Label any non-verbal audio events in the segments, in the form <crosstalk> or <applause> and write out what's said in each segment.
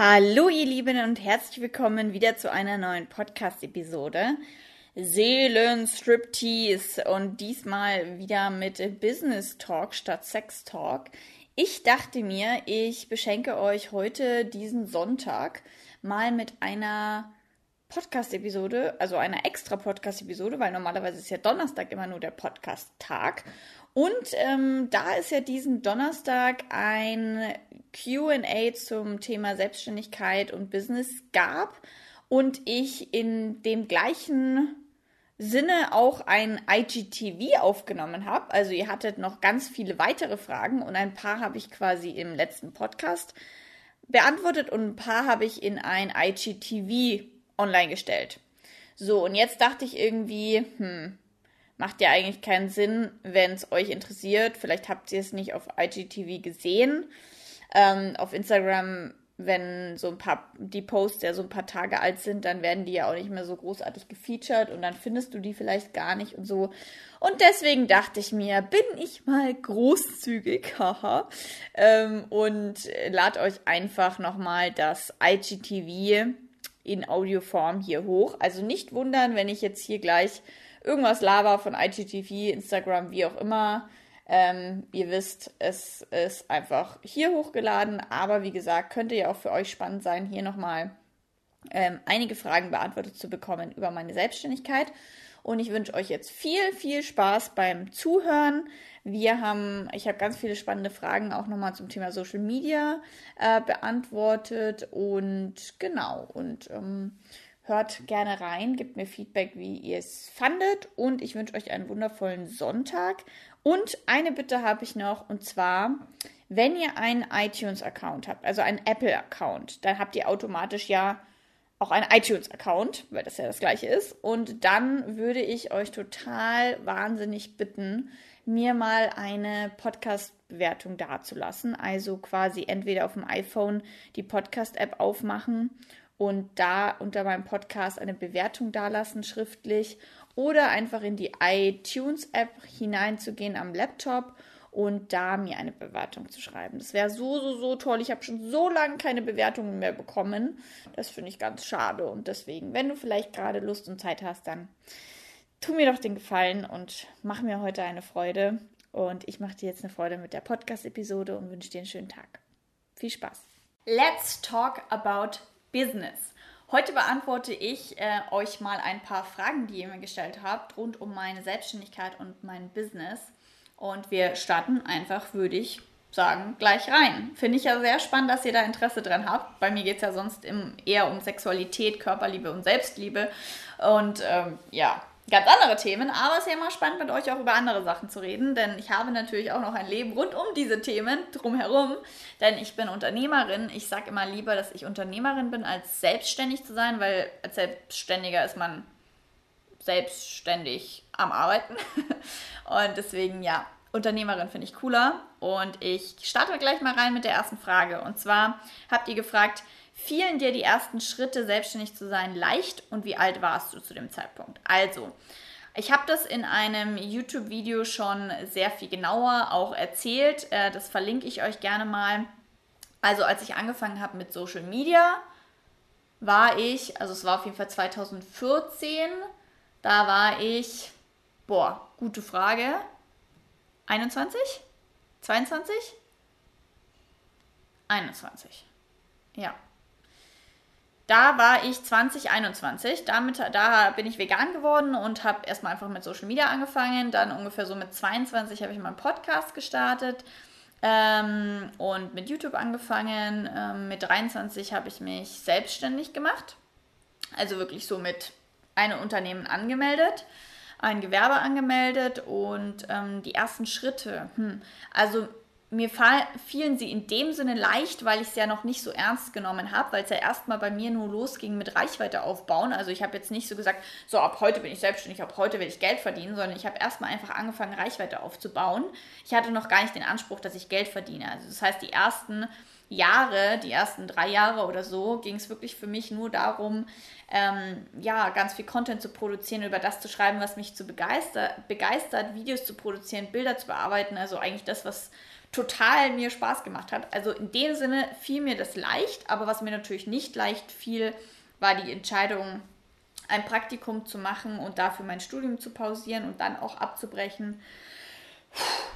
Hallo ihr Lieben und herzlich willkommen wieder zu einer neuen Podcast-Episode. Seelen Striptease und diesmal wieder mit Business Talk statt Sex Talk. Ich dachte mir, ich beschenke euch heute diesen Sonntag mal mit einer Podcast-Episode, also einer extra Podcast-Episode, weil normalerweise ist ja Donnerstag immer nur der Podcast-Tag. Und ähm, da es ja diesen Donnerstag ein QA zum Thema Selbstständigkeit und Business gab und ich in dem gleichen Sinne auch ein IGTV aufgenommen habe. Also ihr hattet noch ganz viele weitere Fragen und ein paar habe ich quasi im letzten Podcast beantwortet und ein paar habe ich in ein IGTV online gestellt. So, und jetzt dachte ich irgendwie, hm, macht ja eigentlich keinen Sinn, wenn es euch interessiert. Vielleicht habt ihr es nicht auf IGTV gesehen. Ähm, auf Instagram, wenn so ein paar, die Posts ja so ein paar Tage alt sind, dann werden die ja auch nicht mehr so großartig gefeatured und dann findest du die vielleicht gar nicht und so. Und deswegen dachte ich mir, bin ich mal großzügig, <laughs> haha, ähm, und lad euch einfach nochmal das IGTV in Audioform hier hoch. Also nicht wundern, wenn ich jetzt hier gleich irgendwas laber von IGTV, Instagram, wie auch immer. Ähm, ihr wisst, es ist einfach hier hochgeladen, aber wie gesagt, könnte ja auch für euch spannend sein, hier nochmal ähm, einige Fragen beantwortet zu bekommen über meine Selbstständigkeit. Und ich wünsche euch jetzt viel, viel Spaß beim Zuhören. Wir haben, ich habe ganz viele spannende Fragen auch nochmal zum Thema Social Media äh, beantwortet und genau und ähm, Hört gerne rein, gebt mir Feedback, wie ihr es fandet und ich wünsche euch einen wundervollen Sonntag. Und eine Bitte habe ich noch und zwar, wenn ihr einen iTunes-Account habt, also einen Apple-Account, dann habt ihr automatisch ja auch einen iTunes-Account, weil das ja das gleiche ist. Und dann würde ich euch total wahnsinnig bitten, mir mal eine Podcast-Bewertung dazulassen. Also quasi entweder auf dem iPhone die Podcast-App aufmachen und da unter meinem Podcast eine Bewertung dalassen, schriftlich, oder einfach in die iTunes-App hineinzugehen am Laptop und da mir eine Bewertung zu schreiben. Das wäre so, so, so toll. Ich habe schon so lange keine Bewertungen mehr bekommen. Das finde ich ganz schade. Und deswegen, wenn du vielleicht gerade Lust und Zeit hast, dann tu mir doch den Gefallen und mach mir heute eine Freude. Und ich mache dir jetzt eine Freude mit der Podcast-Episode und wünsche dir einen schönen Tag. Viel Spaß. Let's talk about Business. Heute beantworte ich äh, euch mal ein paar Fragen, die ihr mir gestellt habt, rund um meine Selbstständigkeit und mein Business. Und wir starten einfach, würde ich sagen, gleich rein. Finde ich ja sehr spannend, dass ihr da Interesse dran habt. Bei mir geht es ja sonst im, eher um Sexualität, Körperliebe und Selbstliebe. Und ähm, ja, ganz andere Themen, aber es ist ja immer spannend, mit euch auch über andere Sachen zu reden, denn ich habe natürlich auch noch ein Leben rund um diese Themen drumherum, denn ich bin Unternehmerin. Ich sage immer lieber, dass ich Unternehmerin bin, als selbstständig zu sein, weil als Selbstständiger ist man selbstständig am Arbeiten. <laughs> Und deswegen, ja, Unternehmerin finde ich cooler. Und ich starte gleich mal rein mit der ersten Frage. Und zwar habt ihr gefragt, fielen dir die ersten Schritte, selbstständig zu sein, leicht und wie alt warst du zu dem Zeitpunkt? Also, ich habe das in einem YouTube-Video schon sehr viel genauer auch erzählt. Äh, das verlinke ich euch gerne mal. Also, als ich angefangen habe mit Social Media, war ich, also es war auf jeden Fall 2014, da war ich, boah, gute Frage, 21? 22? 21. Ja, da war ich 2021. Damit, da bin ich vegan geworden und habe erstmal einfach mit Social Media angefangen. Dann ungefähr so mit 22 habe ich meinen Podcast gestartet ähm, und mit YouTube angefangen. Ähm, mit 23 habe ich mich selbstständig gemacht. Also wirklich so mit einem Unternehmen angemeldet ein Gewerbe angemeldet und ähm, die ersten Schritte. Hm. Also mir fielen sie in dem Sinne leicht, weil ich es ja noch nicht so ernst genommen habe, weil es ja erstmal bei mir nur losging mit Reichweite aufbauen. Also ich habe jetzt nicht so gesagt, so ab heute bin ich selbstständig, ab heute will ich Geld verdienen, sondern ich habe erstmal einfach angefangen, Reichweite aufzubauen. Ich hatte noch gar nicht den Anspruch, dass ich Geld verdiene. Also das heißt, die ersten Jahre, die ersten drei Jahre oder so, ging es wirklich für mich nur darum, ähm, ja, ganz viel Content zu produzieren, über das zu schreiben, was mich zu begeister begeistert, Videos zu produzieren, Bilder zu bearbeiten, also eigentlich das, was total mir Spaß gemacht hat. Also in dem Sinne fiel mir das leicht, aber was mir natürlich nicht leicht fiel, war die Entscheidung, ein Praktikum zu machen und dafür mein Studium zu pausieren und dann auch abzubrechen.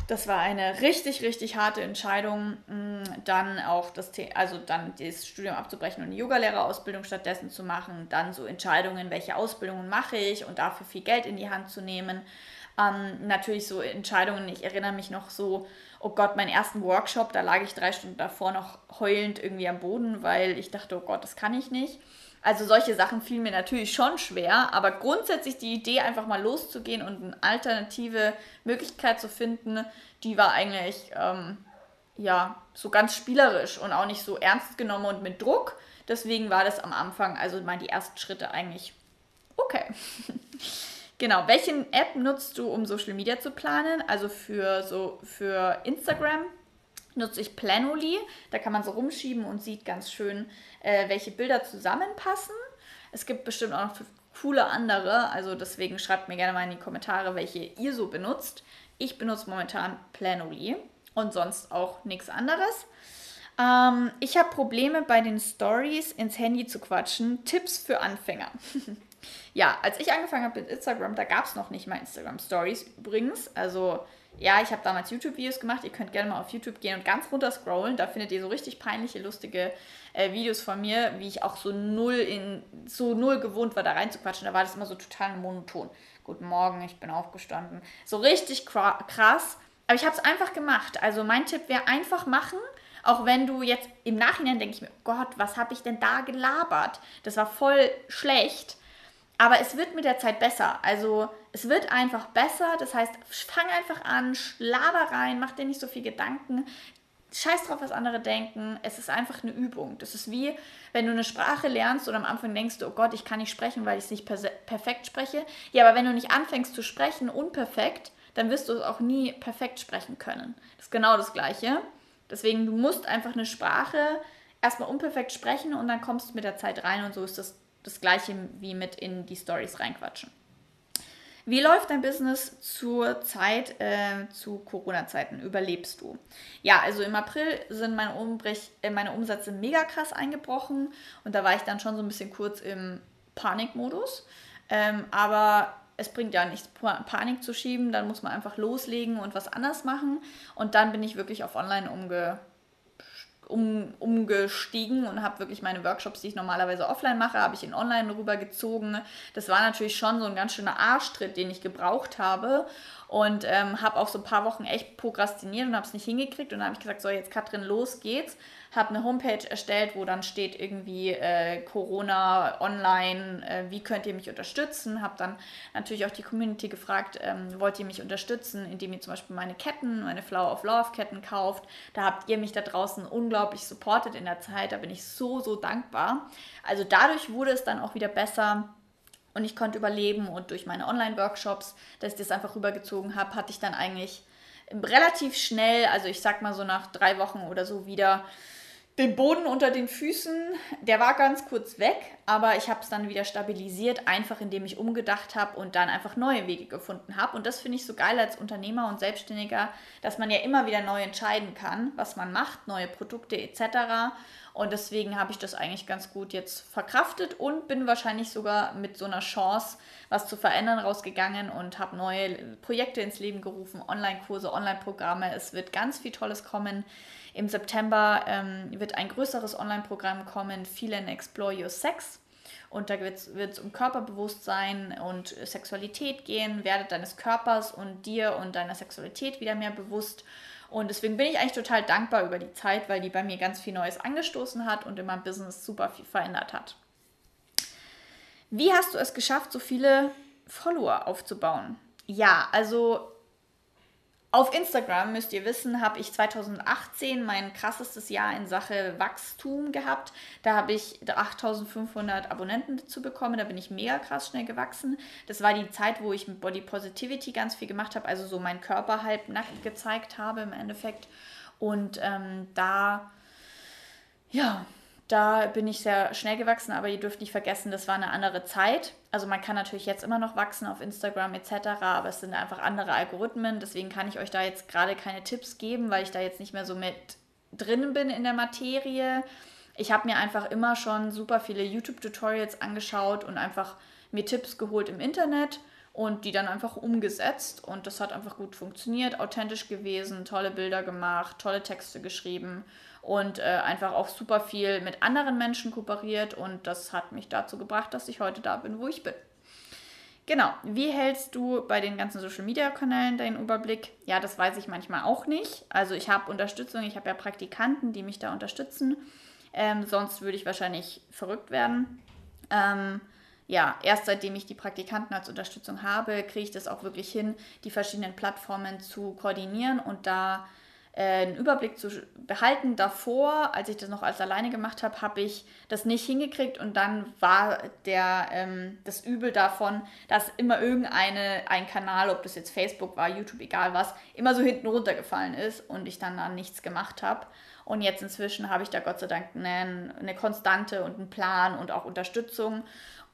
Das war eine richtig, richtig harte Entscheidung, mm, dann auch das, also dann das Studium abzubrechen und eine Yogalehrerausbildung stattdessen zu machen, dann so Entscheidungen, welche Ausbildungen mache ich und dafür viel Geld in die Hand zu nehmen. Ähm, natürlich so Entscheidungen, ich erinnere mich noch so, oh Gott, meinen ersten Workshop, da lag ich drei Stunden davor noch heulend irgendwie am Boden, weil ich dachte, oh Gott, das kann ich nicht. Also solche Sachen fielen mir natürlich schon schwer, aber grundsätzlich die Idee, einfach mal loszugehen und eine alternative Möglichkeit zu finden, die war eigentlich ähm, ja so ganz spielerisch und auch nicht so ernst genommen und mit Druck. Deswegen war das am Anfang, also mal die ersten Schritte eigentlich okay. <laughs> genau, welche App nutzt du, um Social Media zu planen? Also für so für Instagram nutze ich Planoly. Da kann man so rumschieben und sieht ganz schön, äh, welche Bilder zusammenpassen. Es gibt bestimmt auch noch coole andere, also deswegen schreibt mir gerne mal in die Kommentare, welche ihr so benutzt. Ich benutze momentan Planoly und sonst auch nichts anderes. Ähm, ich habe Probleme bei den Stories ins Handy zu quatschen. Tipps für Anfänger. <laughs> ja, als ich angefangen habe mit Instagram, da gab es noch nicht mal Instagram Stories übrigens. Also ja, ich habe damals YouTube-Videos gemacht. Ihr könnt gerne mal auf YouTube gehen und ganz runter scrollen. Da findet ihr so richtig peinliche, lustige äh, Videos von mir, wie ich auch so null in so null gewohnt war, da reinzuquatschen. Da war das immer so total monoton. Guten Morgen, ich bin aufgestanden. So richtig krass. Aber ich habe es einfach gemacht. Also mein Tipp wäre einfach machen. Auch wenn du jetzt im Nachhinein denke ich mir, Gott, was habe ich denn da gelabert? Das war voll schlecht. Aber es wird mit der Zeit besser. Also es wird einfach besser. Das heißt, fang einfach an, schlaber rein, mach dir nicht so viel Gedanken. Scheiß drauf, was andere denken. Es ist einfach eine Übung. Das ist wie, wenn du eine Sprache lernst und am Anfang denkst du, oh Gott, ich kann nicht sprechen, weil ich es nicht perfekt spreche. Ja, aber wenn du nicht anfängst zu sprechen unperfekt, dann wirst du es auch nie perfekt sprechen können. Das ist genau das Gleiche. Deswegen, du musst einfach eine Sprache erstmal unperfekt sprechen und dann kommst du mit der Zeit rein und so ist das das gleiche wie mit in die Stories reinquatschen. Wie läuft dein Business zur Zeit, äh, zu Corona-Zeiten? Überlebst du? Ja, also im April sind meine, Umbrech, äh, meine Umsätze mega krass eingebrochen und da war ich dann schon so ein bisschen kurz im Panikmodus. Ähm, aber es bringt ja nichts, Panik zu schieben, dann muss man einfach loslegen und was anders machen. Und dann bin ich wirklich auf Online umge um, umgestiegen und habe wirklich meine Workshops, die ich normalerweise offline mache, habe ich in online rübergezogen. Das war natürlich schon so ein ganz schöner Arschtritt, den ich gebraucht habe und ähm, habe auch so ein paar Wochen echt prokrastiniert und habe es nicht hingekriegt und dann habe ich gesagt, so jetzt Katrin, los geht's habe eine Homepage erstellt, wo dann steht irgendwie äh, Corona online, äh, wie könnt ihr mich unterstützen? Habe dann natürlich auch die Community gefragt, ähm, wollt ihr mich unterstützen, indem ihr zum Beispiel meine Ketten, meine Flower of Love Ketten kauft. Da habt ihr mich da draußen unglaublich supportet in der Zeit. Da bin ich so, so dankbar. Also dadurch wurde es dann auch wieder besser und ich konnte überleben und durch meine Online-Workshops, dass ich das einfach rübergezogen habe, hatte ich dann eigentlich relativ schnell, also ich sag mal so nach drei Wochen oder so wieder den Boden unter den Füßen, der war ganz kurz weg, aber ich habe es dann wieder stabilisiert, einfach indem ich umgedacht habe und dann einfach neue Wege gefunden habe. Und das finde ich so geil als Unternehmer und Selbstständiger, dass man ja immer wieder neu entscheiden kann, was man macht, neue Produkte etc. Und deswegen habe ich das eigentlich ganz gut jetzt verkraftet und bin wahrscheinlich sogar mit so einer Chance, was zu verändern, rausgegangen und habe neue Projekte ins Leben gerufen, Online-Kurse, Online-Programme. Es wird ganz viel Tolles kommen. Im September ähm, wird ein größeres Online-Programm kommen, Feel and Explore Your Sex. Und da wird es um Körperbewusstsein und Sexualität gehen, werde deines Körpers und dir und deiner Sexualität wieder mehr bewusst. Und deswegen bin ich eigentlich total dankbar über die Zeit, weil die bei mir ganz viel Neues angestoßen hat und in meinem Business super viel verändert hat. Wie hast du es geschafft, so viele Follower aufzubauen? Ja, also auf Instagram, müsst ihr wissen, habe ich 2018 mein krassestes Jahr in Sache Wachstum gehabt. Da habe ich 8500 Abonnenten dazu bekommen. Da bin ich mega krass schnell gewachsen. Das war die Zeit, wo ich mit Body Positivity ganz viel gemacht habe, also so meinen Körper halb nackt gezeigt habe im Endeffekt. Und ähm, da, ja, Da bin ich sehr schnell gewachsen, aber ihr dürft nicht vergessen, das war eine andere Zeit. Also man kann natürlich jetzt immer noch wachsen auf Instagram etc., aber es sind einfach andere Algorithmen. Deswegen kann ich euch da jetzt gerade keine Tipps geben, weil ich da jetzt nicht mehr so mit drin bin in der Materie. Ich habe mir einfach immer schon super viele YouTube-Tutorials angeschaut und einfach mir Tipps geholt im Internet und die dann einfach umgesetzt. Und das hat einfach gut funktioniert, authentisch gewesen, tolle Bilder gemacht, tolle Texte geschrieben und äh, einfach auch super viel mit anderen Menschen kooperiert. Und das hat mich dazu gebracht, dass ich heute da bin, wo ich bin. Genau, wie hältst du bei den ganzen Social-Media-Kanälen deinen Überblick? Ja, das weiß ich manchmal auch nicht. Also ich habe Unterstützung, ich habe ja Praktikanten, die mich da unterstützen. Ähm, sonst würde ich wahrscheinlich verrückt werden. Ähm, ja, erst seitdem ich die Praktikanten als Unterstützung habe, kriege ich das auch wirklich hin, die verschiedenen Plattformen zu koordinieren und da äh, einen Überblick zu behalten. Davor, als ich das noch als alleine gemacht habe, habe ich das nicht hingekriegt und dann war der, ähm, das Übel davon, dass immer irgendeine, ein Kanal, ob das jetzt Facebook war, YouTube, egal was, immer so hinten runtergefallen ist und ich dann da nichts gemacht habe. Und jetzt inzwischen habe ich da Gott sei Dank eine, eine Konstante und einen Plan und auch Unterstützung.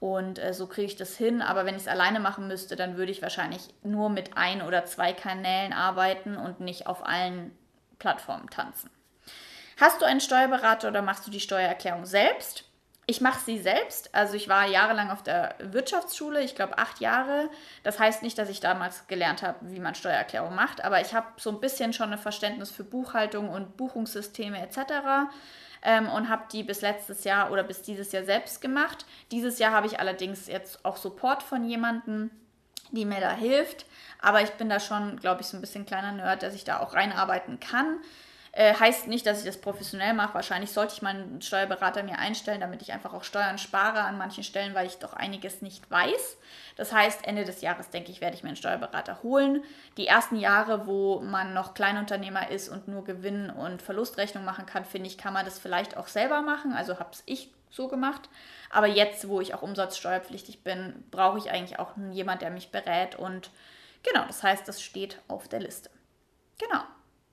Und äh, so kriege ich das hin. Aber wenn ich es alleine machen müsste, dann würde ich wahrscheinlich nur mit ein oder zwei Kanälen arbeiten und nicht auf allen Plattformen tanzen. Hast du einen Steuerberater oder machst du die Steuererklärung selbst? Ich mache sie selbst. Also ich war jahrelang auf der Wirtschaftsschule, ich glaube acht Jahre. Das heißt nicht, dass ich damals gelernt habe, wie man Steuererklärung macht, aber ich habe so ein bisschen schon ein Verständnis für Buchhaltung und Buchungssysteme etc. Ähm, und habe die bis letztes Jahr oder bis dieses Jahr selbst gemacht. Dieses Jahr habe ich allerdings jetzt auch Support von jemandem, die mir da hilft. Aber ich bin da schon, glaube ich, so ein bisschen kleiner Nerd, dass ich da auch reinarbeiten kann. Äh, heißt nicht, dass ich das professionell mache. Wahrscheinlich sollte ich mal einen Steuerberater mir einstellen, damit ich einfach auch Steuern spare an manchen Stellen, weil ich doch einiges nicht weiß. Das heißt, Ende des Jahres, denke ich, werde ich mir einen Steuerberater holen. Die ersten Jahre, wo man noch Kleinunternehmer ist und nur Gewinn- und Verlustrechnung machen kann, finde ich, kann man das vielleicht auch selber machen. Also habe es ich so gemacht. Aber jetzt, wo ich auch umsatzsteuerpflichtig bin, brauche ich eigentlich auch jemand, der mich berät. Und genau, das heißt, das steht auf der Liste. Genau.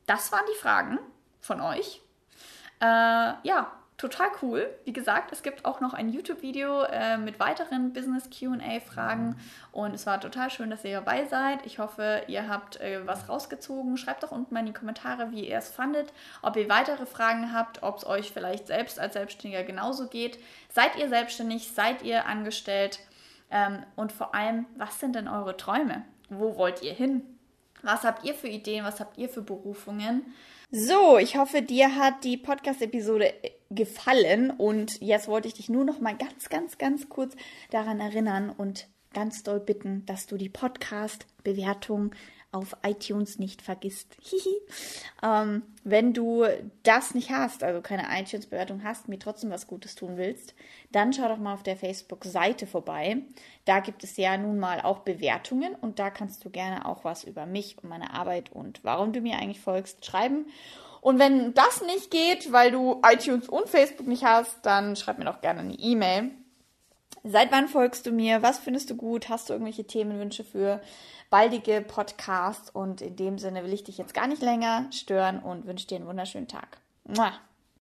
Das waren die Fragen von euch. Äh, ja, total cool. Wie gesagt, es gibt auch noch ein YouTube-Video äh, mit weiteren Business QA-Fragen und es war total schön, dass ihr dabei seid. Ich hoffe, ihr habt äh, was rausgezogen. Schreibt doch unten mal in die Kommentare, wie ihr es fandet, ob ihr weitere Fragen habt, ob es euch vielleicht selbst als Selbstständiger genauso geht. Seid ihr selbstständig? Seid ihr angestellt? Ähm, und vor allem, was sind denn eure Träume? Wo wollt ihr hin? Was habt ihr für Ideen? Was habt ihr für Berufungen? So, ich hoffe, dir hat die Podcast-Episode äh, gefallen. Und jetzt wollte ich dich nur noch mal ganz, ganz, ganz kurz daran erinnern und ganz doll bitten, dass du die Podcast-Bewertung auf iTunes nicht vergisst. <laughs> ähm, wenn du das nicht hast, also keine iTunes-Bewertung hast, mir trotzdem was Gutes tun willst, dann schau doch mal auf der Facebook-Seite vorbei. Da gibt es ja nun mal auch Bewertungen und da kannst du gerne auch was über mich und meine Arbeit und warum du mir eigentlich folgst schreiben. Und wenn das nicht geht, weil du iTunes und Facebook nicht hast, dann schreib mir doch gerne eine E-Mail. Seit wann folgst du mir? Was findest du gut? Hast du irgendwelche Themenwünsche für baldige Podcasts? Und in dem Sinne will ich dich jetzt gar nicht länger stören und wünsche dir einen wunderschönen Tag. Mua.